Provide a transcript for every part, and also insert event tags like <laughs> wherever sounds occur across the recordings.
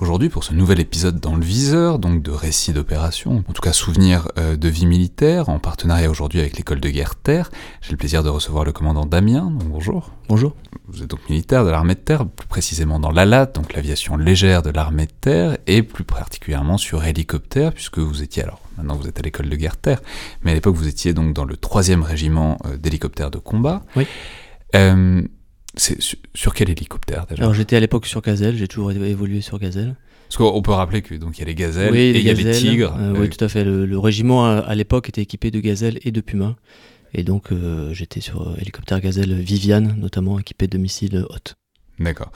Aujourd'hui, pour ce nouvel épisode dans le viseur, donc de récits d'opérations, en tout cas souvenirs euh, de vie militaire, en partenariat aujourd'hui avec l'école de guerre Terre, j'ai le plaisir de recevoir le commandant Damien. Donc bonjour. Bonjour. Vous êtes donc militaire de l'armée de terre, plus précisément dans l'ALAT, donc l'aviation légère de l'armée de terre, et plus particulièrement sur hélicoptère, puisque vous étiez alors, maintenant vous êtes à l'école de guerre terre, mais à l'époque vous étiez donc dans le troisième régiment euh, d'hélicoptères de combat. Oui. Euh, c'est sur, sur quel hélicoptère déjà Alors j'étais à l'époque sur Gazelle, j'ai toujours évolué sur Gazelle. Parce qu'on peut rappeler que donc il y a les gazelles oui, et il y a les Gazelles, tigres. euh, oui, tout à fait. Le, le régiment à, à l'époque était équipé de Gazelle et de Puma. Et donc euh, j'étais sur euh, hélicoptère Gazelle Viviane, notamment équipé de missiles Hot. D'accord.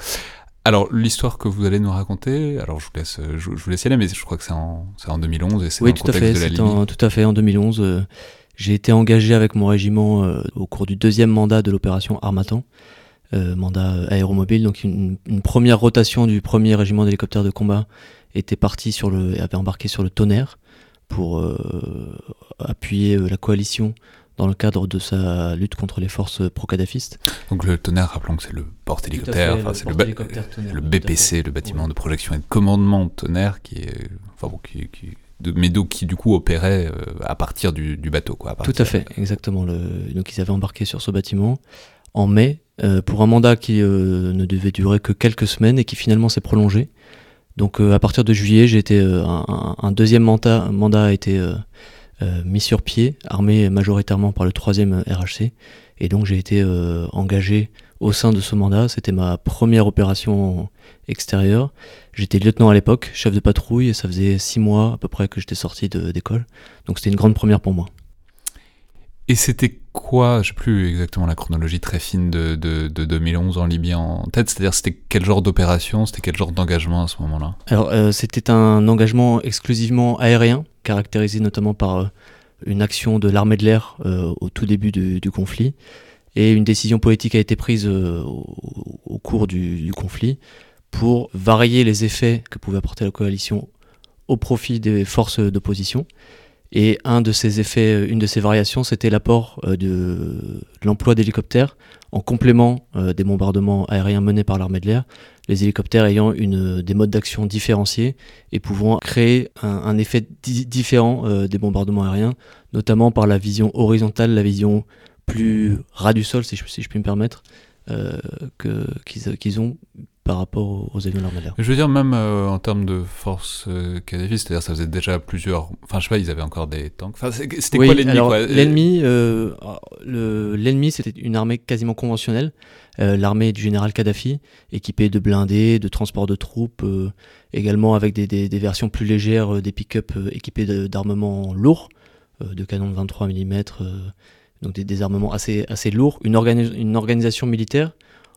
Alors l'histoire que vous allez nous raconter, alors je vous laisse, je, je vous laisse y aller, mais je crois que c'est en, c'est en 2011 et c'est Oui, dans le tout à contexte fait. de la en, tout à fait en 2011. euh, j'ai été engagé avec mon régiment au cours du deuxième mandat de l'opération Armatan, mandat euh, aéromobile. Donc une, une première rotation du premier régiment d'hélicoptères de combat était parti sur le, avait embarqué sur le Tonnerre pour euh, appuyer euh, la coalition dans le cadre de sa lutte contre les forces pro-kadhafistes. Donc le tonnerre, rappelons que c'est le porte-hélicoptère, enfin, c'est le, BPC, le bâtiment de projection et de commandement de tonnerre, qui est, enfin bon, qui, qui de, mais donc qui du coup opérait euh, à partir du, du bateau, quoi. à Tout à fait, exactement. Le... Donc ils avaient embarqué sur ce bâtiment en mai euh, pour un mandat qui euh, ne devait durer que quelques semaines et qui finalement s'est prolongé. Donc euh, à partir de juillet, j'ai été euh, un, un- deuxième mandat, mandat a été euh, euh, mis sur pied, armé majoritairement par le troisième RHC, et donc j'ai été engagé au sein de ce mandat. C'était ma première opération extérieure. J'étais lieutenant à l'époque, chef de patrouille, et ça faisait six mois à peu près que j'étais sorti d'école. Donc c'était une grande première pour moi. Et c'était quoi, je sais plus exactement la chronologie très fine de, de, de 2011 en Libye en tête, c'est-à-dire c'était quel genre d'opération, c'était quel genre d'engagement à ce moment-là? Alors, euh, c'était un engagement exclusivement aérien, caractérisé notamment par euh, une action de l'armée de l'air euh, au tout début du, conflit. Et une décision politique a été prise au, au cours du, du conflit pour varier les effets que pouvait apporter la coalition au profit des forces d'opposition. Et un de ces effets, euh, une de ces variations, c'était l'apport euh, de, l'emploi d'hélicoptères en complément euh, des bombardements aériens menés par l'armée de l'air. Les hélicoptères ayant une, des modes d'action différenciés et pouvant créer un, effet di- différent des bombardements aériens, notamment par la vision horizontale, la vision plus ras du sol, si je, si je puis me permettre, euh, qu'ils ont par rapport aux, avions de. Je veux dire, même euh, en termes de force euh, kadhafiste, c'est-à-dire ça faisait déjà plusieurs. Enfin, je sais pas, ils avaient encore des tanks. Enfin, c'était Oui, quoi? l'ennemi L'ennemi, euh, le- l'ennemi, c'était une armée quasiment conventionnelle, euh, l'armée du général Kadhafi, équipée de blindés, de transports de troupes, euh, également avec des, des- des versions plus légères, euh, des pick-up équipés d'armements lourds, euh, de canons de 23 mm, donc des, des armements assez, assez lourds, une, organi- une organisation militaire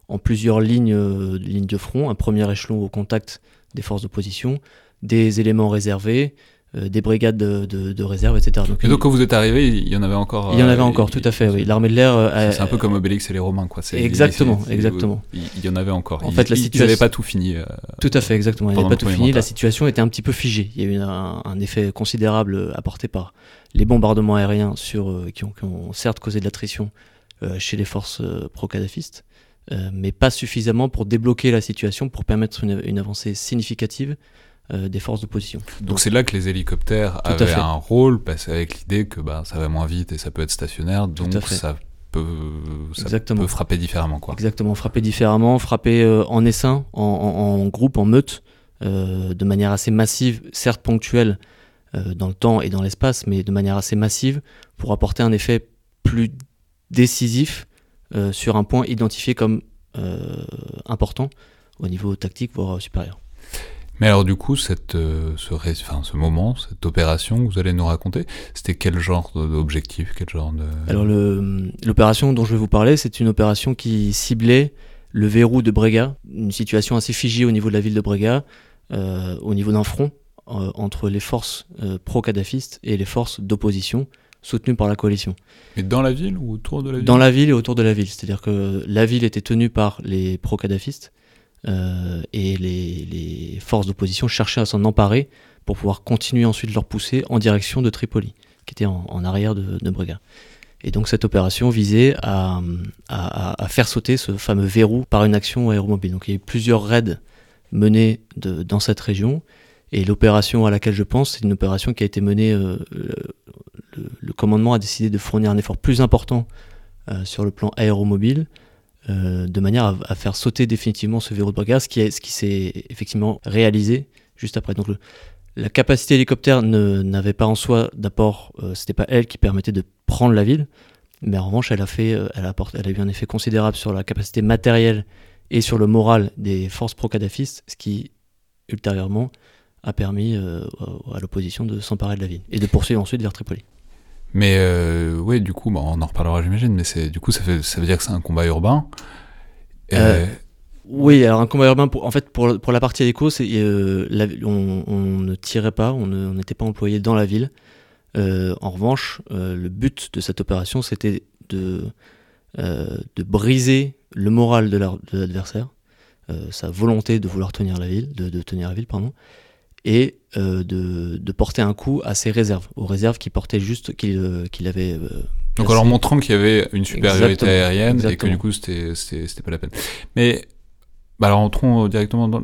en plusieurs lignes, euh, lignes de front, un premier échelon au contact des forces d'opposition, des éléments réservés, euh, des brigades de, de- de réserve, etc. Donc, Et donc quand vous êtes arrivé, il y en avait encore. il y en euh, avait encore, tout à fait, oui. L'armée de l'air. C'est un peu comme Obélix et les Romains, quoi. Exactement, exactement. Il, y en avait encore. En Ils- fait, la ils- Ils situation- n'avaient pas tout fini. euh, Tout à fait, exactement. Il Pendant n'avait le pas tout fini. mandat. La situation était un petit peu figée. Il y a eu un, un effet considérable apporté par les bombardements aériens sur, qui, ont, qui ont certes causé de l'attrition chez les forces pro-kadhafistes, euh, mais pas suffisamment pour débloquer la situation, pour permettre une, une avancée significative euh, des forces d'opposition. Donc c'est là que les hélicoptères Tout avaient un rôle, parce qu'avec l'idée que bah, ça va moins vite et ça peut être stationnaire, donc ça peut, ça Exactement. peut frapper différemment, quoi. Exactement, frapper différemment, frapper euh, en essaim, en, en- en groupe, en meute, de manière assez massive, certes ponctuelle dans le temps et dans l'espace, mais de manière assez massive pour apporter un effet plus décisif euh, sur un point identifié comme euh, important au niveau tactique, voire supérieur. Mais alors du coup, cette, euh, ce, ré- enfin, ce moment, cette opération que vous allez nous raconter, c'était quel genre d'objectif, quel genre de... Alors l'opération dont je vais vous parler, c'est une opération qui ciblait le verrou de Brega, une situation assez figée au niveau de la ville de Brega, euh, au niveau d'un front euh, entre les forces euh, pro-kadhafistes et les forces d'opposition soutenues par la coalition. Mais dans la ville ou autour de la ville Dans la ville et autour de la ville, c'est-à-dire que la ville était tenue par les pro-kadhafistes euh, et les, les forces d'opposition cherchaient à s'en emparer pour pouvoir continuer ensuite leur poussée en direction de Tripoli, qui était en, arrière de, de Brega. Et donc cette opération visait à, à, faire sauter ce fameux verrou par une action aéromobile. Donc il y a eu plusieurs raids menés de, dans cette région. Et l'opération à laquelle je pense, c'est une opération qui a été menée. Euh, le, commandement a décidé de fournir un effort plus important euh, sur le plan aéromobile, euh, de manière à, faire sauter définitivement ce verrou de Brega, ce qui, s'est effectivement réalisé juste après. Donc la capacité hélicoptère n'avait pas en soi d'apport, euh, c'était pas elle qui permettait de prendre la ville, mais en revanche, elle a, fait, elle, a elle a eu un effet considérable sur la capacité matérielle et sur le moral des forces pro-kadhafistes, ce qui, ultérieurement, a permis à l'opposition de s'emparer de la ville et de poursuivre ensuite vers Tripoli. Mais oui, du coup, on en reparlera, j'imagine, mais du coup, ça, veut dire que c'est un combat urbain. Oui, alors un combat urbain, en fait, pour, la partie c'est, euh, on, ne tirait pas, on n'était pas employé dans la ville. Euh, en revanche, euh, le but de cette opération, c'était de, de briser le moral de, l'adversaire, sa volonté de vouloir tenir la ville, de tenir la ville, pardon, et de, de, porter un coup à ses réserves, aux réserves qui portaient juste qu'il, qu'il avait donc en leur montrant qu'il y avait une supériorité aérienne et que du coup c'était pas la peine. Mais bah alors entrons directement dans,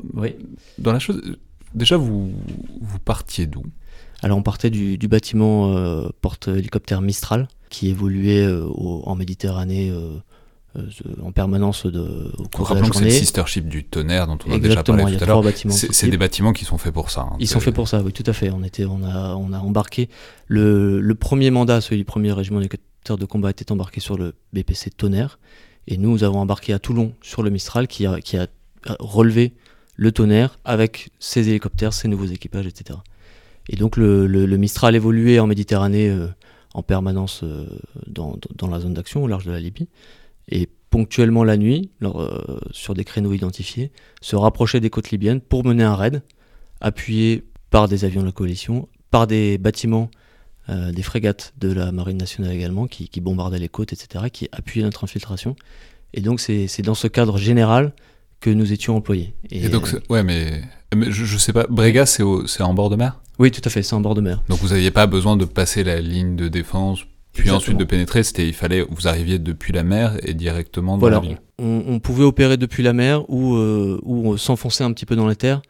dans la chose. Déjà, vous, vous partiez d'où? Alors on partait du, du bâtiment euh, porte-hélicoptère Mistral, qui évoluait euh, en Méditerranée euh, en permanence de, au cours de la journée. que c'est sister ship du tonnerre dont on a déjà parlé tout à l'heure. C'est des bâtiments qui sont faits pour ça. Hein, Ils sont faits pour ça, oui, tout à fait. On, était, on, a, on a embarqué le, le premier mandat, celui du premier régiment d'hélicoptères de combat, était embarqué sur le BPC Tonnerre. Et nous, nous avons embarqué à Toulon sur le Mistral qui a, qui a relever le tonnerre avec ses hélicoptères, ses nouveaux équipages, etc. Et donc le, Mistral évoluait en Méditerranée euh, en permanence euh, dans, la zone d'action au large de la Libye. Et ponctuellement la nuit, euh, sur des créneaux identifiés, se rapprochait des côtes libyennes pour mener un raid, appuyé par des avions de la coalition, par des bâtiments, des frégates de la Marine nationale également, qui, qui bombardaient les côtes, etc., qui appuyaient notre infiltration. Et donc c'est dans ce cadre général que nous étions employés. Et, donc, euh, ouais, mais, je, je, sais pas, Brega, c'est en bord de mer? Oui, tout à fait, c'est en bord de mer. Donc vous n'aviez pas besoin de passer la ligne de défense, puis ensuite de pénétrer, c'était il fallait, vous arriviez depuis la mer et directement dans la ville. On, on, pouvait opérer depuis la mer ou, euh, ou s'enfoncer un petit peu dans les terres,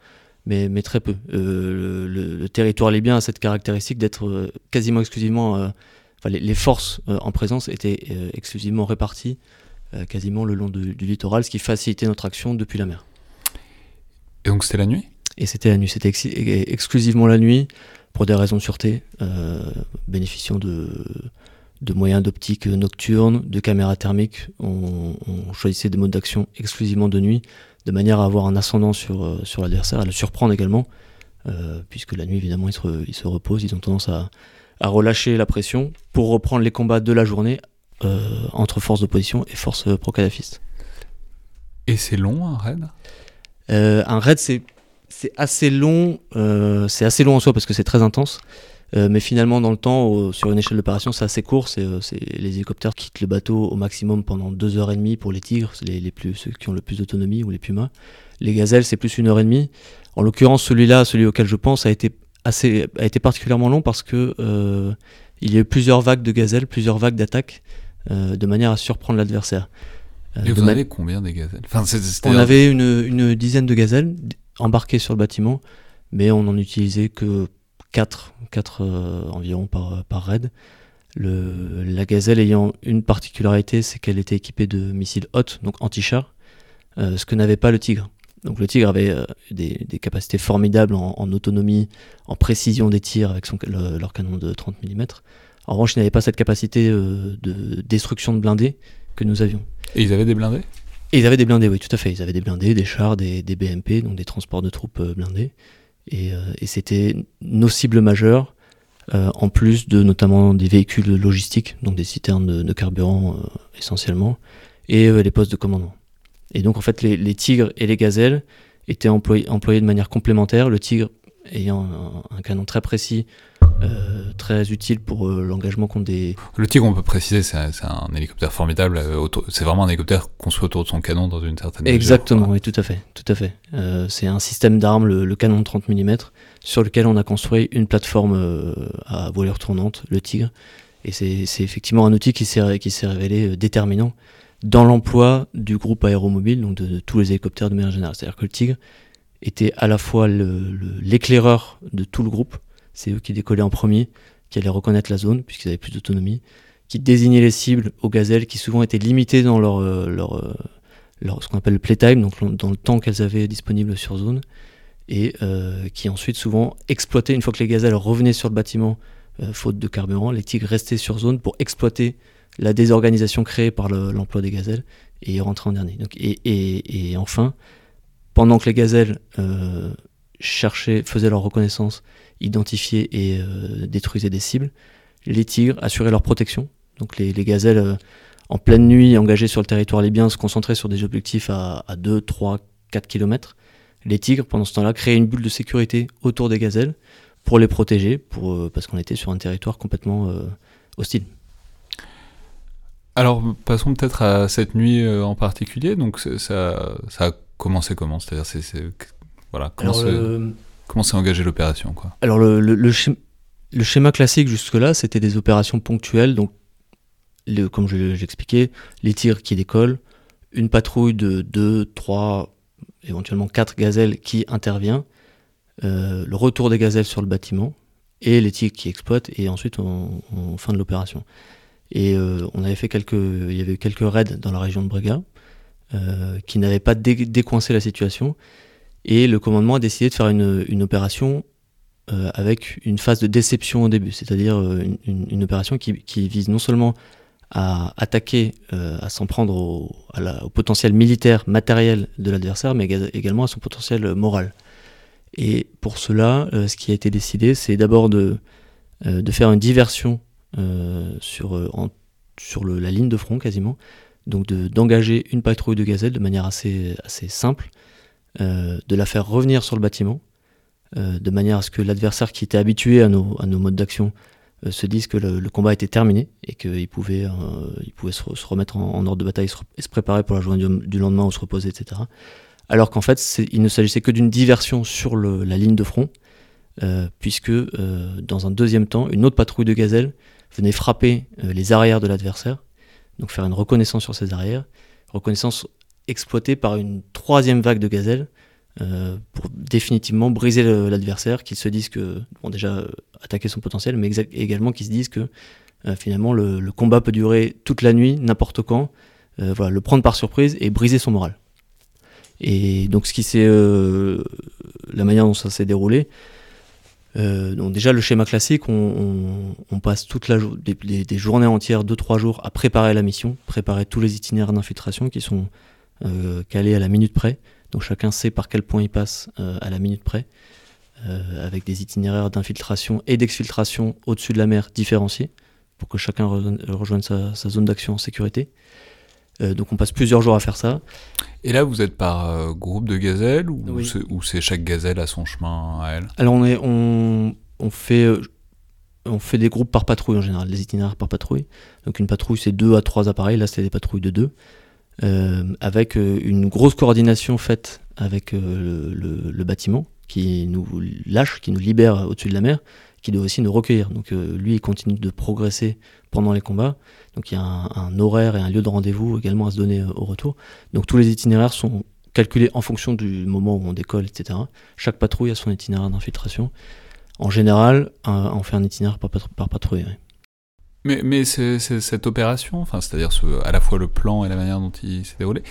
mais, mais très peu. Euh, le, territoire libyen a cette caractéristique d'être quasiment exclusivement. Enfin, les, les, forces en présence étaient exclusivement réparties euh, quasiment le long du littoral, ce qui facilitait notre action depuis la mer. Et donc c'était la nuit? Et c'était la nuit, c'était exclusivement la nuit, pour des raisons de sûreté, euh, bénéficiant de, de moyens d'optique nocturne, de caméras thermiques. On, choisissait des modes d'action exclusivement de nuit, de manière à avoir un ascendant sur, euh, sur l'adversaire, à le surprendre également, puisque la nuit, évidemment, ils se, ils se reposent, ils ont tendance à, à relâcher la pression pour reprendre les combats de la journée euh, entre forces d'opposition et forces pro-kadhafistes. Et c'est long un raid? Euh, Un raid c'est assez long, euh, c'est assez long en soi parce que c'est très intense. Mais finalement, dans le temps, sur une échelle d'opération, c'est assez court. C'est, les hélicoptères quittent le bateau au maximum pendant deux heures et demie pour les tigres, les, les plus, ceux qui ont le plus d'autonomie ou les pumas. Les gazelles, c'est plus une heure et demie. En l'occurrence, celui-là, celui auquel je pense, a été assez, a été particulièrement long parce que il y a eu plusieurs vagues de gazelles, plusieurs vagues d'attaques. Euh, de manière à surprendre l'adversaire. Euh, Et vous en avez combien des gazelles? On avait une, dizaine de gazelles embarquées sur le bâtiment, mais on n'en utilisait que 4, 4 euh, environ par, par raid. Le, la gazelle ayant une particularité, c'est qu'elle était équipée de missiles hautes, donc anti-char, ce que n'avait pas le Tigre. Donc le Tigre avait des, capacités formidables en, autonomie, en précision des tirs avec son, leur canon de 30 mm. En revanche, ils n'avaient pas cette capacité euh, de destruction de blindés que nous avions. Et ils avaient des blindés? Et ils avaient des blindés, oui, tout à fait. Ils avaient des blindés, des chars, des, BMP, donc des transports de troupes euh, blindés. Euh, et, c'était nos cibles majeures, en plus de notamment des véhicules logistiques, donc des citernes de, carburant essentiellement, et les postes de commandement. Et donc en fait, les, tigres et les gazelles étaient employés, employés de manière complémentaire. Le tigre ayant un, canon très précis, euh, très utile pour euh, l'engagement contre des... Le Tigre, on peut préciser, c'est un, hélicoptère formidable. c'est vraiment un hélicoptère construit autour de son canon dans une certaine Exactement, oui, tout à fait. Tout à fait. c'est un système d'armes, le, canon de 30 mm, sur lequel on a construit une plateforme à voilure tournante, le Tigre. Et c'est effectivement un outil qui s'est révélé déterminant dans l'emploi du groupe aéromobile, donc de, tous les hélicoptères de manière générale. C'est-à-dire que le Tigre était à la fois l'éclaireur de tout le groupe, c'est eux qui décollaient en premier, qui allaient reconnaître la zone, puisqu'ils avaient plus d'autonomie, qui désignaient les cibles aux gazelles, qui souvent étaient limitées dans leur, euh, euh, leur ce qu'on appelle le playtime, donc dans le temps qu'elles avaient disponible sur zone, et euh, qui ensuite souvent exploitaient, une fois que les gazelles revenaient sur le bâtiment, faute de carburant, les tigres restaient sur zone pour exploiter la désorganisation créée par l'emploi des gazelles et rentrer en dernier. Donc, et, et, enfin, pendant que les gazelles euh, cherchaient, faisaient leur reconnaissance, identifiaient et euh, détruisaient des cibles, les tigres assuraient leur protection. Donc les, les gazelles, euh, en pleine nuit, engagées sur le territoire libyen, se concentraient sur des objectifs à, à 2, 3, 4 km. Les tigres, pendant ce temps-là, créaient une bulle de sécurité autour des gazelles pour les protéger, parce qu'on était sur un territoire complètement hostile. Alors, passons peut-être à cette nuit en particulier. Donc, ça, ça a commencé comment C'est-à-dire, c'est, voilà, comment, s'est, engagée l'opération quoi Alors, le, le, schéma, classique jusque-là, c'était des opérations ponctuelles. Donc, comme je, j'expliquais, les tirs qui décollent, une patrouille de 2, 3, éventuellement 4 gazelles qui intervient, euh, le retour des gazelles sur le bâtiment et les tirs qui exploitent, et ensuite on, on fin de l'opération. Et euh, on avait fait quelques, il y avait eu quelques raids dans la région de Brega euh, qui n'avaient pas décoincé la situation. Et le commandement a décidé de faire une, opération euh, avec une phase de déception au début, c'est-à-dire une, une, opération qui, vise non seulement à attaquer, à s'en prendre au, potentiel militaire, matériel de l'adversaire, mais également à son potentiel moral. Et pour cela, ce qui a été décidé, c'est d'abord de, faire une diversion euh, euh, sur la ligne de front quasiment. Donc d'engager une patrouille de gazelle de manière assez, simple, euh, de la faire revenir sur le bâtiment, de manière à ce que l'adversaire qui était habitué à nos, modes d'action se dise que le, combat était terminé et qu'il pouvait, se, remettre en, ordre de bataille et se, préparer pour la journée du, lendemain ou se reposer, etc. Alors qu'en fait, il ne s'agissait que d'une diversion sur la ligne de front, puisque dans un deuxième temps, une autre patrouille de gazelle venait frapper euh, les arrières de l'adversaire, donc faire une reconnaissance sur ses arrières, reconnaissance exploitée par une troisième vague de gazelles euh, pour définitivement briser l'adversaire, qu'il se dise que, bon déjà, euh, attaquer son potentiel, mais également qu'ils se disent que finalement le, combat peut durer toute la nuit, n'importe quand, voilà, le prendre par surprise et briser son moral. Et donc ce qui s'est, la manière dont ça s'est déroulé, euh, donc déjà le schéma classique, on, passe toute la des, des, journées entières, 2-3 jours à préparer la mission, préparer tous les itinéraires d'infiltration qui sont euh, calés à la minute près. Donc chacun sait par quel point il passe euh, à la minute près, avec des itinéraires d'infiltration et d'exfiltration au-dessus de la mer différenciés, pour que chacun rejoigne sa zone d'action en sécurité. Donc on passe plusieurs jours à faire ça. Et là, vous êtes par euh, groupe de gazelles ou c'est chaque gazelle à son chemin à elle? Alors on, est, on, on, fait, euh, on fait des groupes par patrouille en général, des itinéraires par patrouille. Donc une patrouille, c'est deux à trois appareils. Là, c'est des patrouilles de deux. Euh, avec une grosse coordination faite avec le, le, bâtiment qui nous lâche, qui nous libère au-dessus de la mer, qui doit aussi nous recueillir. Donc lui, il continue de progresser pendant les combats. Donc il y a un, horaire et un lieu de rendez-vous également à se donner euh, au retour. Donc tous les itinéraires sont calculés en fonction du moment où on décolle, etc. Chaque patrouille a son itinéraire d'infiltration. En général, on fait un itinéraire par, patrouille. Mais, mais c'est, cette opération, enfin, c'est-à-dire à la fois le plan et la manière dont il s'est déroulé,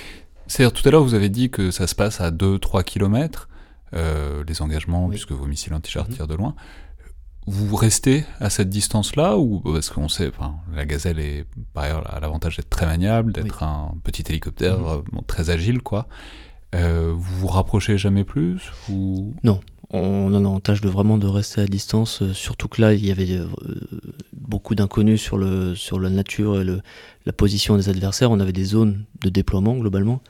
c'est-à-dire tout à l'heure vous avez dit que ça se passe à 2-3 km, euh, les engagements, puisque vos missiles anti-char mm-hmm. tirent de loin vous restez à cette distance-là ou parce qu'on sait, enfin, la Gazelle est par ailleurs a l'avantage d'être très maniable, d'être un petit hélicoptère euh, très agile, quoi. Euh, vous vous rapprochez jamais plus ou? Non, on, en tâche de vraiment de rester à distance. Euh, surtout que là, il y avait beaucoup d'inconnus sur le sur la nature et le, la position des adversaires. On avait des zones de déploiement globalement.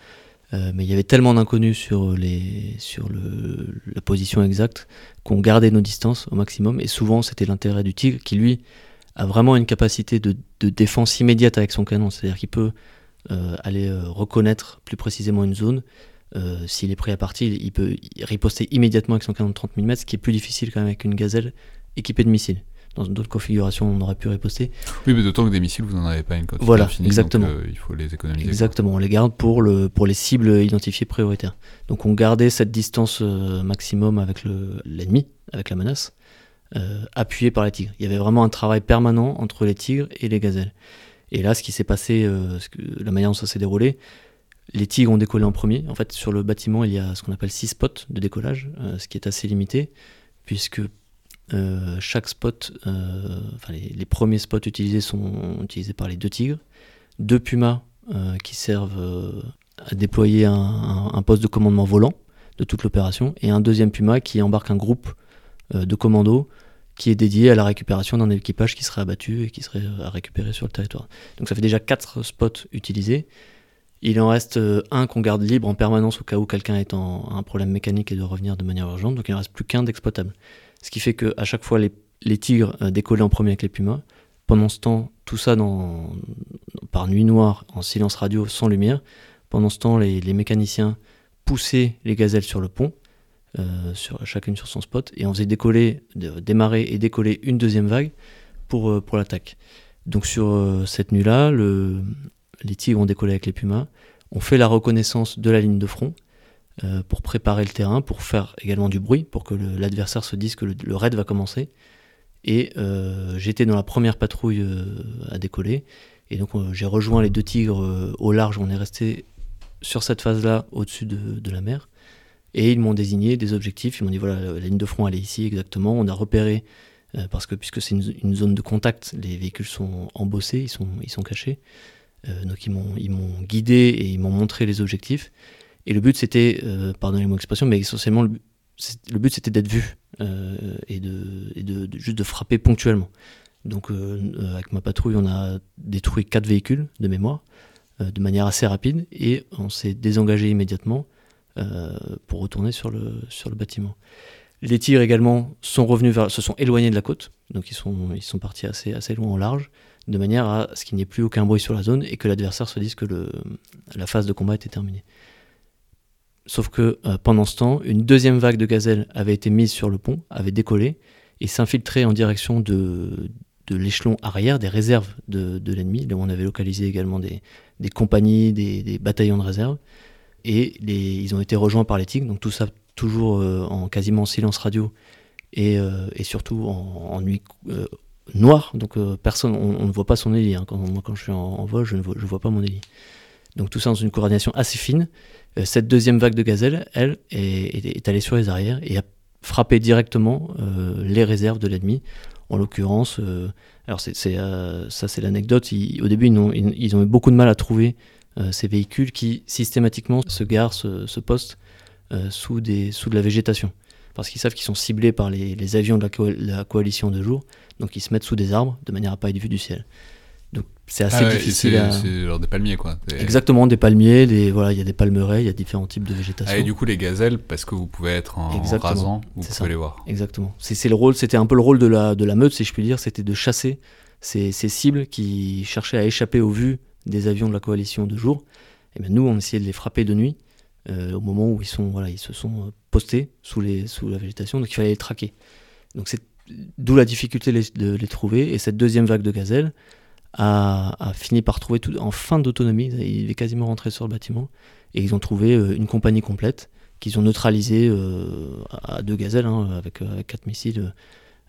Mais il y avait tellement d'inconnus sur, la position exacte qu'on gardait nos distances au maximum. Et souvent, c'était l'intérêt du tigre qui, lui, a vraiment une capacité de, défense immédiate avec son canon. C'est-à-dire qu'il peut aller reconnaître plus précisément une zone. S'il est pris à partie, il peut riposter immédiatement avec son canon de 30 mm, ce qui est plus difficile quand même avec une gazelle équipée de missiles dans d'autres configurations, on aurait pu riposter. Oui, mais d'autant que des missiles, vous n'en avez pas une quantité voilà, exactement. Donc, euh, il faut les économiser. Exactement, on les garde pour, le, pour les cibles identifiées prioritaires. Donc on gardait cette distance euh, maximum avec l'ennemi, avec la menace, euh, appuyée par les tigres. Il y avait vraiment un travail permanent entre les tigres et les gazelles. Et là, ce qui s'est passé, la manière dont ça s'est déroulé, les tigres ont décollé en premier. En fait, sur le bâtiment, il y a ce qu'on appelle six spots de décollage, ce qui est assez limité, puisque euh, chaque spot, euh, enfin les, premiers spots utilisés sont utilisés par les deux tigres, deux pumas euh, qui servent à déployer un, poste de commandement volant de toute l'opération, et un deuxième puma qui embarque un groupe de commandos qui est dédié à la récupération d'un équipage qui serait abattu et qui serait à récupérer sur le territoire. Donc ça fait déjà quatre spots utilisés. Il en reste un qu'on garde libre en permanence au cas où quelqu'un est en un problème mécanique et de revenir de manière urgente. Donc il ne reste plus qu'un d'exploitable. Ce qui fait qu'à chaque fois, les, tigres euh, décollaient en premier avec les pumas. Pendant ce temps, tout ça par nuit noire, en silence radio, sans lumière. Pendant ce temps, les, mécaniciens poussaient les gazelles sur le pont, euh, sur, chacune sur son spot, et on faisait démarrer et décoller une deuxième vague pour, euh, pour l'attaque. Donc sur cette nuit-là, les tigres ont décollé avec les pumas, on fait la reconnaissance de la ligne de front, euh, pour préparer le terrain, pour faire également du bruit, pour que l'adversaire se dise que le, raid va commencer. Et euh, j'étais dans la première patrouille euh, à décoller. Et donc j'ai rejoint les deux tigres au large. On est resté sur cette phase-là, au-dessus de, la mer. Et ils m'ont désigné des objectifs. Ils m'ont dit voilà, la, ligne de front, elle est ici exactement. On a repéré, parce que puisque c'est une, zone de contact, les véhicules sont embossés, ils sont, ils sont cachés. donc ils m'ont guidé et ils m'ont montré les objectifs. Et le but, c'était, euh, pardonnez-moi l'expression, mais essentiellement, le, but, c'était d'être vu euh, et, de, juste de frapper ponctuellement. Donc, euh, avec ma patrouille, on a détruit quatre véhicules de mémoire de manière assez rapide et on s'est désengagé immédiatement pour retourner sur le, bâtiment. Les tirs également sont revenus se sont éloignés de la côte, donc ils sont, ils sont partis assez, assez loin en large, de manière à ce qu'il n'y ait plus aucun bruit sur la zone et que l'adversaire se dise que la phase de combat était terminée. Sauf que euh, pendant ce temps, une deuxième vague de gazelles avait été mise sur le pont, avait décollé et s'infiltrait en direction de, de l'échelon arrière, des réserves de, de l'ennemi. Là, on avait localisé également des, des compagnies, des, des, bataillons de réserve. Et les, ils ont été rejoints par les tigres, donc tout ça toujours euh, en quasiment silence radio et, euh, et surtout en, nuit noire. Donc personne, on, ne voit pas son hélice. Hein. Quand, moi, quand je suis en, vol, je ne vois, je vois pas mon hélice. Donc tout ça dans une coordination assez fine. Euh, cette deuxième vague de gazelles, elle, est, allée sur les arrières et a frappé directement euh, les réserves de l'ennemi. En l'occurrence, euh, alors c'est, ça c'est l'anecdote, au début ils ont, eu beaucoup de mal à trouver ces véhicules qui systématiquement se garent, se, postent sous, de la végétation. Parce qu'ils savent qu'ils sont ciblés par les, avions de la, la, coalition de jour, donc ils se mettent sous des arbres de manière à pas être vus du ciel. Donc c'est assez ah difficile. C'est genre des palmiers quoi. Exactement, des palmiers, des, voilà, il y a des palmeraies, il y a différents types de végétation. Ah, et du coup les gazelles, parce que vous pouvez être en rasant, vous pouvez les voir. Exactement. C'est le rôle, c'était un peu le rôle de la, de la meute, si je puis dire, c'était de chasser ces, ces, cibles qui cherchaient à échapper aux vues des avions de la coalition de jour. Et bien nous, on essayait de les frapper de nuit, euh, au moment où ils, sont, voilà, ils se sont postés sous, les, sous la végétation, donc il fallait les traquer. Donc c'est d'où la difficulté de les trouver. Et cette deuxième vague de gazelles, a, fini par trouver tout en fin d'autonomie. Il est quasiment rentré sur le bâtiment et ils ont trouvé euh, une compagnie complète qu'ils ont neutralisée euh, à deux gazelles hein, avec, euh, avec, quatre missiles.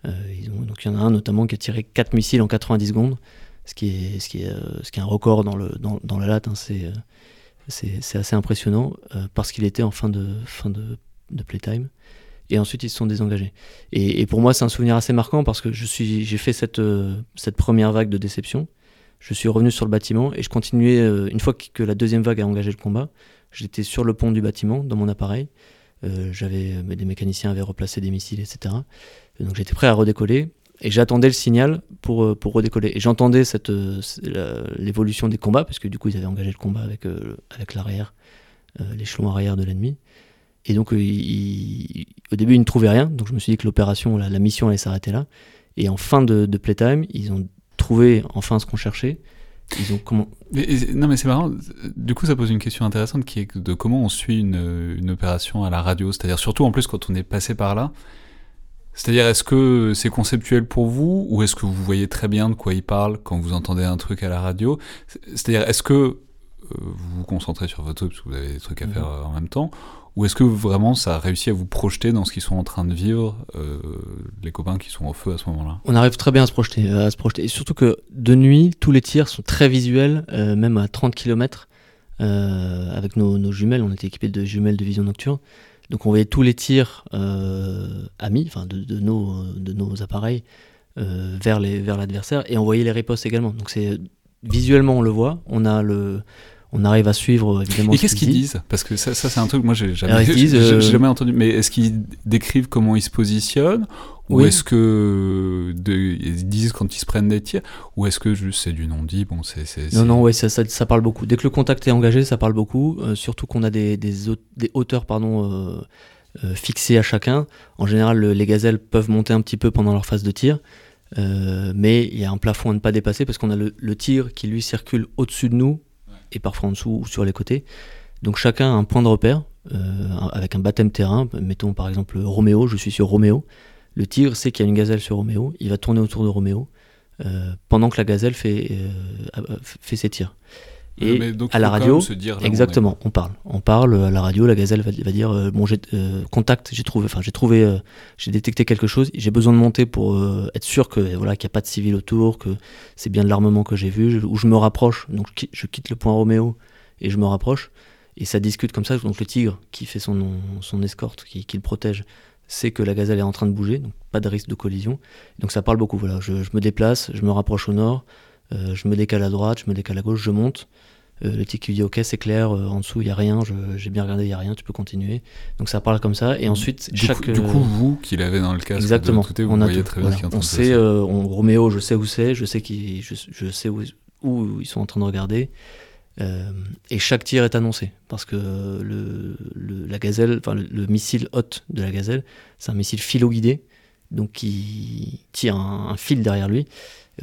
donc il y en a un notamment qui a tiré quatre missiles en 90 secondes, ce qui est, ce qui est, ce qui est un record dans, le, dans, dans la latte. Hein, c'est, c'est, assez impressionnant parce qu'il était en fin de, fin de, de playtime et ensuite ils se sont désengagés. Et, et pour moi, c'est un souvenir assez marquant parce que je suis, j'ai fait cette, cette première vague de déception je suis revenu sur le bâtiment et je continuais, euh, une fois que la deuxième vague a engagé le combat, j'étais sur le pont du bâtiment dans mon appareil. Euh, j'avais, euh, des mécaniciens avaient replacé des missiles, etc. donc j'étais prêt à redécoller et j'attendais le signal pour, pour redécoller. Et j'entendais cette, l'évolution des combats, parce que du coup ils avaient engagé le combat avec, avec l'arrière l'échelon arrière de l'ennemi. Et donc, au début, ils ne trouvaient rien. Donc, je me suis dit que l'opération, la, mission allait s'arrêter là. Et en fin de playtime, ils ont trouvé enfin ce qu'on cherchait. Ils ont comment Non, mais c'est marrant. Du coup, ça pose une question intéressante qui est de comment on suit une, une opération à la radio. C'est-à-dire, surtout en plus quand on est passé par là. C'est-à-dire, est-ce que c'est conceptuel pour vous ou est-ce que vous voyez très bien de quoi il parle quand vous entendez un truc à la radio? C'est-à-dire, est-ce que euh, vous vous concentrez sur votre truc parce que vous avez des trucs à mhm. faire euh, en même temps ou est-ce que vraiment ça a réussi à vous projeter dans ce qu'ils sont en train de vivre, euh, les copains qui sont au feu à ce moment-là? On arrive très bien à se projeter, à se projeter. Et surtout que de nuit, tous les tirs sont très visuels, euh, même à 30 km. Euh, avec nos, jumelles, on était équipés de jumelles de vision nocturne. Donc on voyait tous les tirs amis, enfin de, nos, de nos appareils, vers l'adversaire, vers et on voyait les ripostes également. Donc visuellement on le voit, on a le on arrive à suivre évidemment. Et qu'est-ce qu'ils disent? Parce que ça, ça c'est un truc moi j'ai jamais, <laughs> euh, jamais entendu. Mais est-ce qu'ils décrivent comment ils se positionnent? Ou est-ce que ils disent quand ils se prennent des tirs? Ou est-ce que juste c'est du non-dit? Bon c'est non non ouais ça, ça, parle beaucoup. Dès que le contact est engagé ça parle beaucoup euh, surtout qu'on a des, des, des, hauteurs pardon euh, fixées à chacun. En général les gazelles peuvent monter un petit peu pendant leur phase de tir mais il y a un plafond à ne pas dépasser parce qu'on a le, le tir qui lui circule au-dessus de nous et parfois en dessous ou sur les côtés. Donc chacun a un point de repère euh, avec un baptême terrain. Mettons par exemple Roméo, je suis sur Roméo. Le tigre sait qu'il y a une gazelle sur Roméo, il va tourner autour de Roméo euh, pendant que la gazelle fait, euh, fait ses tirs. Et à la radio, exactement, on, parle. On parle à la radio, la gazelle va, dire bon, j'ai contact, j'ai trouvé, enfin j'ai trouvé, j'ai détecté quelque chose. J'ai besoin de monter pour être sûr que voilà qu'il n'y a pas de civil autour, que c'est bien de l'armement que j'ai vu, ou je me rapproche. Donc je quitte le point Roméo et je me rapproche. Et ça discute comme ça. Donc le tigre qui fait son, son escorte, qui, qui le protège, sait que la gazelle est en train de bouger, donc pas de risque de collision. Donc ça parle beaucoup. Voilà, je, je me déplace, je me rapproche au nord. Euh, je me décale à droite, je me décale à gauche, je monte. Euh, le tic lui dit ok c'est clair, euh, en dessous il y a rien, j'ai bien regardé il y a rien, tu peux continuer. Donc ça parle comme ça et ensuite du chaque. Coup, du coup vous qui l'avez dans le casque, exactement. De vous on voyez très bien qui train on sait, on, Roméo je sais où c'est, je sais qui, je, je, sais où, où, ils sont en train de regarder. et chaque tir est annoncé parce que le, la gazelle, enfin le, missile hôte de la gazelle, c'est un missile philo-guidé, donc qui tire un fil derrière lui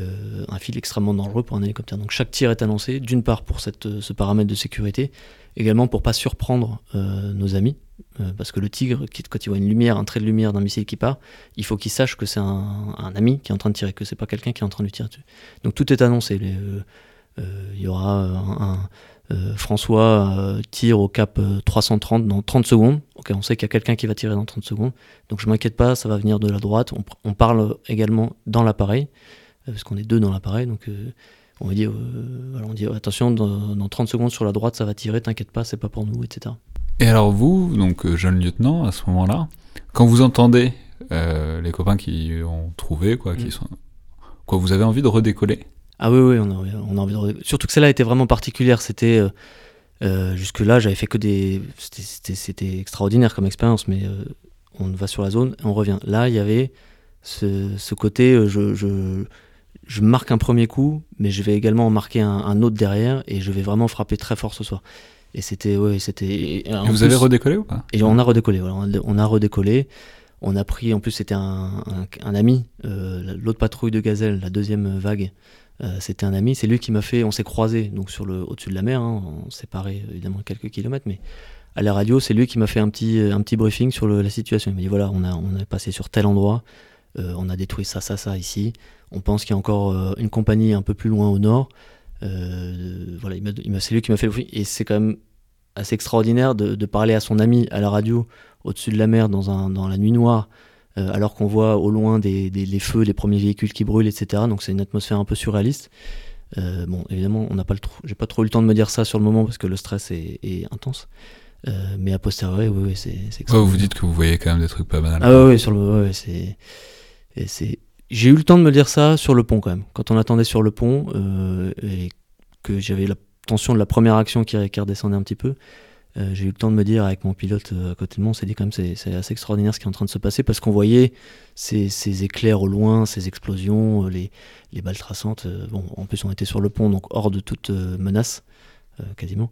euh, un fil extrêmement dangereux pour un hélicoptère. Donc chaque tir est annoncé, d'une part pour euh, ce paramètre de sécurité, également pour pas surprendre euh, nos amis, parce que le tigre, quand il voit une lumière, un trait de lumière d'un missile qui part, il faut qu'il sache que c'est un, ami qui est en train de tirer, que c'est pas quelqu'un qui est en train de tirer dessus. Donc tout est annoncé. Il y aura un, François tire au cap 330 dans 30 secondes. Ok, on sait qu'il y a quelqu'un qui va tirer dans 30 secondes. Donc je m'inquiète pas, ça va venir de la droite. on parle également dans l'appareil. Euh, parce qu'on est deux dans l'appareil, donc euh, on va dire, euh, on dit attention, dans, 30 secondes sur la droite, ça va tirer, t'inquiète pas, c'est pas pour nous, etc. Et alors vous, donc jeune lieutenant, à ce moment-là, quand vous entendez les copains qui ont trouvé, quoi, qui mm. sont, quoi, vous avez envie de redécoller? Ah oui, oui, on a, on a envie de redécoller. Surtout que celle-là était vraiment particulière. C'était jusque-là, j'avais fait que des, c'était extraordinaire comme expérience, mais on va sur la zone et on revient. Là, il y avait ce, ce côté, je, je je marque un premier coup, mais je vais également en marquer un, autre derrière et je vais vraiment frapper très fort ce soir. Et c'était, ouais, c'était. vous avez redécollé ou pas? Et on a redécollé, voilà, on a redécollé. On a pris, en plus, c'était un, un, ami, euh, l'autre patrouille de gazelle, la deuxième vague. Euh, c'était un ami, c'est lui qui m'a fait, on s'est croisé donc sur le au-dessus de la mer, hein, on séparé évidemment quelques kilomètres, mais à la radio, c'est lui qui m'a fait un petit un petit briefing sur la situation. Il m'a dit voilà, on a on a passé sur tel endroit, euh, on a détruit ça, ça, ça ici. On pense qu'il y a encore euh, une compagnie un peu plus loin au nord. Euh, voilà, c'est lui qui m'a fait le Et c'est quand même assez extraordinaire de, parler à son ami à la radio au-dessus de la mer dans, dans la nuit noire, alors qu'on voit au loin des, les feux, les premiers véhicules qui brûlent, etc. Donc c'est une atmosphère un peu surréaliste. bon, évidemment, on n'a pas le j'ai pas trop eu le temps de me dire ça sur le moment parce que le stress est, intense. mais a posteriori, oui, oui c'est, vous dites que vous voyez quand même des trucs pas banals. Ah oui, sur le, ouais, c'est, c'est, j'ai eu le temps de me dire ça sur le pont quand même. Quand on attendait sur le pont euh, et que j'avais la tension de la première action qui, redescendait un petit peu, euh, j'ai eu le temps de me dire avec mon pilote euh, à côté de moi, on s'est dit quand même c'est, assez extraordinaire ce qui est en train de se passer parce qu'on voyait ces, éclairs au loin, ces explosions, les, les balles traçantes. bon, en plus on était sur le pont donc hors de toute menace quasiment.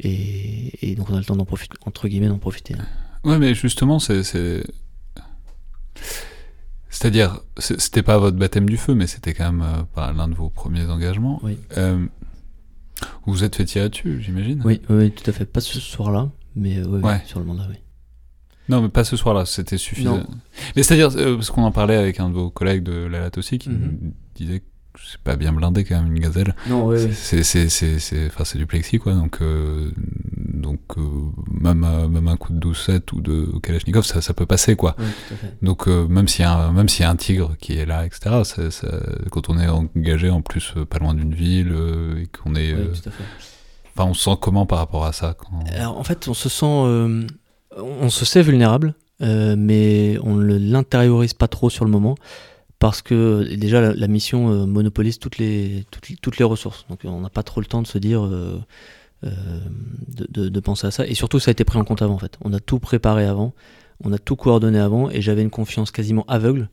Et, donc on a le temps d'en profiter, entre guillemets. Ouais, mais justement, c'est. C'est-à-dire, c'était pas votre baptême du feu, mais c'était quand même l'un de vos premiers engagements. Oui. vous vous êtes fait tirer dessus, j'imagine oui, oui, tout à fait. Pas ce soir-là, mais sur le mandat, oui. Non, mais pas ce soir-là, c'était suffisant. Mais c'est-à-dire, euh, parce qu'on en parlait avec un de vos collègues de la aussi, qui mhm. disait que c'est pas bien blindé quand même une gazelle. Non, oui. C'est, du plexi, quoi. Donc, euh, donc euh, même, même un coup de 12-7 ou de Kalachnikov, ça, ça peut passer, quoi. Donc, même s'il y, a un, même s'il y a un tigre qui est là, etc., quand on est engagé en plus pas loin d'une ville et qu'on est. Enfin, on se sent comment par rapport à ça Alors, en fait, on se sent on se sait vulnérable, euh, mais on ne l'intériorise pas trop sur le moment parce que déjà la, mission euh, monopolise toutes les, toutes, les ressources. Donc on n'a pas trop le temps de se dire, euh, de, penser à ça. Et surtout, ça a été pris en compte avant en fait. On a tout préparé avant, on a tout coordonné avant, et j'avais une confiance quasiment aveugle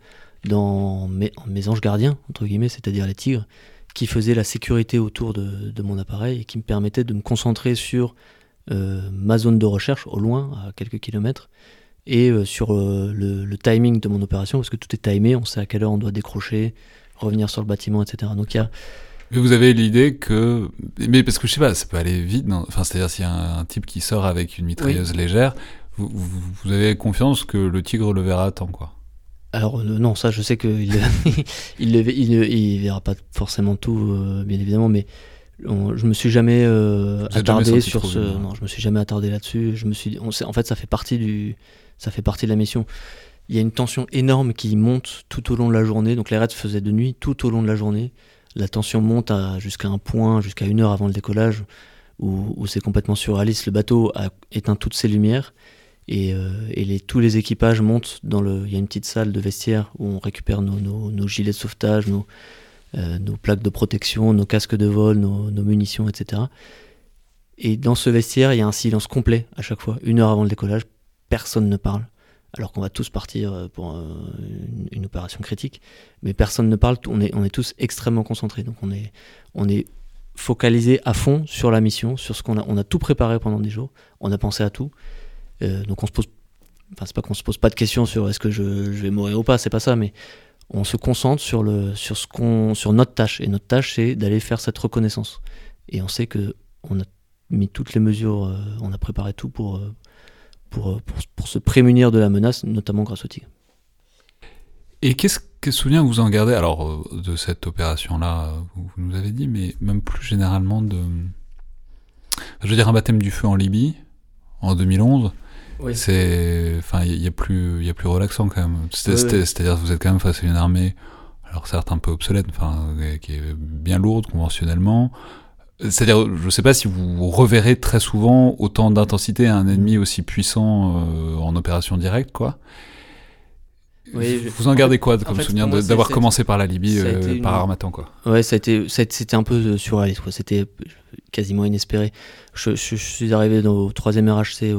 dans mes, anges gardiens, entre guillemets, c'est-à-dire les tigres, qui faisaient la sécurité autour de, mon appareil et qui me permettaient de me concentrer sur euh, ma zone de recherche au loin, à quelques kilomètres, et euh, sur euh, le, timing de mon opération, parce que tout est timé, on sait à quelle heure on doit décrocher, revenir sur le bâtiment, etc. Donc il y a mais vous avez l'idée que. Mais parce que je sais pas, ça peut aller vite. Enfin, c'est-à-dire, s'il y a un, type qui sort avec une mitrailleuse légère, vous, vous, avez confiance que le tigre le verra à temps, quoi Alors, non, ça, je sais qu'il il, <laughs> il, il, verra pas forcément tout, bien évidemment, mais je me suis jamais euh, attardé sur ce. Non, je me suis jamais attardé là-dessus. Je me suis. On en fait, ça fait partie du. Ça fait partie de la mission. Il y a une tension énorme qui monte tout au long de la journée. Donc les raids se faisaient de nuit tout au long de la journée. La tension monte jusqu'à un point, jusqu'à une heure avant le décollage, où, c'est complètement surréaliste. Le bateau a éteint toutes ses lumières et, euh, tous les équipages montent dans le. Il y a une petite salle de vestiaire où on récupère nos, gilets de sauvetage, euh, nos plaques de protection, nos casques de vol, nos, munitions, etc. Et dans ce vestiaire, il y a un silence complet à chaque fois. Une heure avant le décollage, personne ne parle. Alors qu'on va tous partir euh, pour euh, une, opération critique. Mais personne ne parle, on est, on est tous extrêmement concentrés. Donc on est, on est focalisé à fond sur la mission, sur ce qu'on a. On a tout préparé pendant des jours, on a pensé à tout. donc on se pose. Enfin, c'est pas qu'on se pose pas de questions sur est-ce que je, je vais mourir ou pas, c'est pas ça, mais on se concentre sur, le, sur, ce qu'on, sur notre tâche. Et notre tâche, c'est d'aller faire cette reconnaissance. Et on sait que on a mis toutes les mesures, euh, on a préparé tout pour, euh, pour, euh, pour, pour, se prémunir de la menace, notamment grâce au tigre. Et qu'est-ce que souvenir vous en gardez alors de cette opération-là Vous nous avez dit, mais même plus généralement de, je veux dire un baptême du feu en Libye en 2011. C'est, enfin, il y, a plus, il y a plus relaxant quand même. C'est-à-dire, que vous êtes quand même face à une armée, alors certes un peu obsolète, enfin, qui est bien lourde conventionnellement. C'est-à-dire, je sais pas si vous reverrez très souvent autant d'intensité à un ennemi aussi puissant euh, en opération directe, quoi. Vous en gardez quoi comme souvenir d'avoir commencé par la Libye, euh, par Armatan quoi? Ouais, c'était un peu euh, surréaliste, C'était quasiment inespéré. Je, suis arrivé au 3ème RHC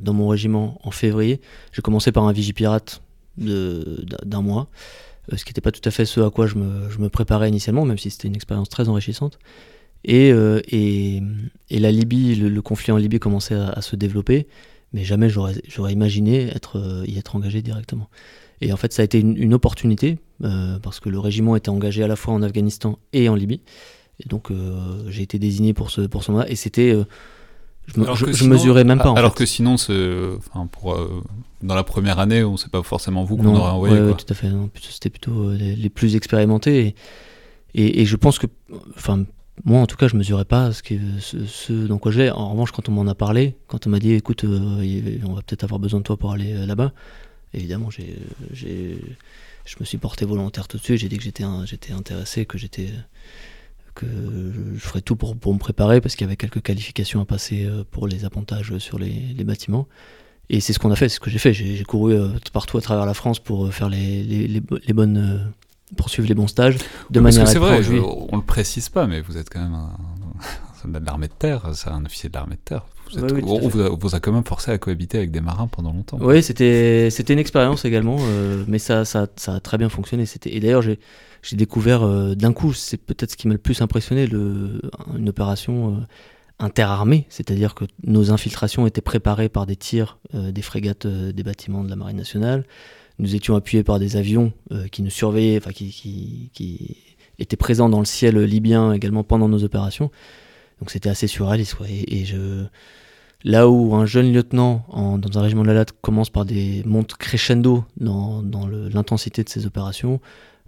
dans mon régiment en février. J'ai commencé par un vigipirate d'un mois, euh, ce qui n'était pas tout à fait ce à quoi je me, préparais initialement, même si c'était une expérience très enrichissante. Et, et, la Libye, le, conflit en Libye commençait à, à se développer, mais jamais j'aurais imaginé être, y être engagé directement. Et en fait, ça a été une, opportunité, euh, parce que le régiment était engagé à la fois en Afghanistan et en Libye. Et donc, euh, j'ai été désigné pour ce, pour ce mandat. Et c'était. Euh, je, ne mesurais même pas. alors que sinon, enfin, pour, dans la première année, on ne sait pas forcément vous qu'on aurait envoyé. Ouais, tout à fait. C'était plutôt les, plus expérimentés. Et, et, je pense que. Enfin, moi, en tout cas, je mesurais pas ce, que, ce, dans quoi j'ai. En revanche, quand on m'en a parlé, quand on m'a dit, écoute, on va peut-être avoir besoin de toi pour aller là-bas, évidemment, j'ai, je me suis porté volontaire tout de suite. J'ai dit que j'étais, j'étais intéressé, que j'étais que je ferais tout pour, pour me préparer parce qu'il y avait quelques qualifications à passer euh, pour les appontages sur les, bâtiments. Et c'est ce qu'on a fait, c'est ce que j'ai fait. J'ai, couru euh, partout à travers la France pour euh, faire les, les bonnes poursuivre les bons stages de manière c'est vrai, on le précise pas, mais vous êtes quand même un, de l'armée de terre, c'est un officier de l'armée de terre. Vous on, vous a, quand même forcé à cohabiter avec des marins pendant longtemps. Oui, c'était une expérience également, euh, mais ça, ça, ça, a très bien fonctionné. Et d'ailleurs, j'ai découvert euh, d'un coup, c'est peut-être ce qui m'a le plus impressionné, le, une opération euh, interarmés, c'est-à-dire que nos infiltrations étaient préparées par des tirs des frégates des bâtiments de la Marine nationale. Nous étions appuyés par des avions qui nous surveillaient, enfin qui, étaient présents dans le ciel libyen également pendant nos opérations. Donc c'était assez surréaliste. Et, je... là où un jeune lieutenant dans un régiment de la Latte commence par des montes crescendo dans, l'intensité de ses opérations,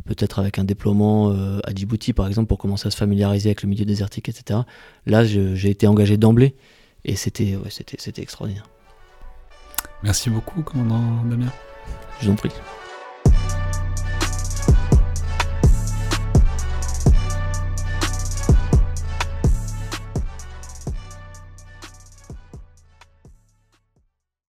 peut-être avec un déploiement euh, à Djibouti par exemple pour commencer à se familiariser avec le milieu désertique, etc. Là j'ai été engagé d'emblée et c'était c'était extraordinaire. Merci beaucoup, commandant Damien. Je vous en prie.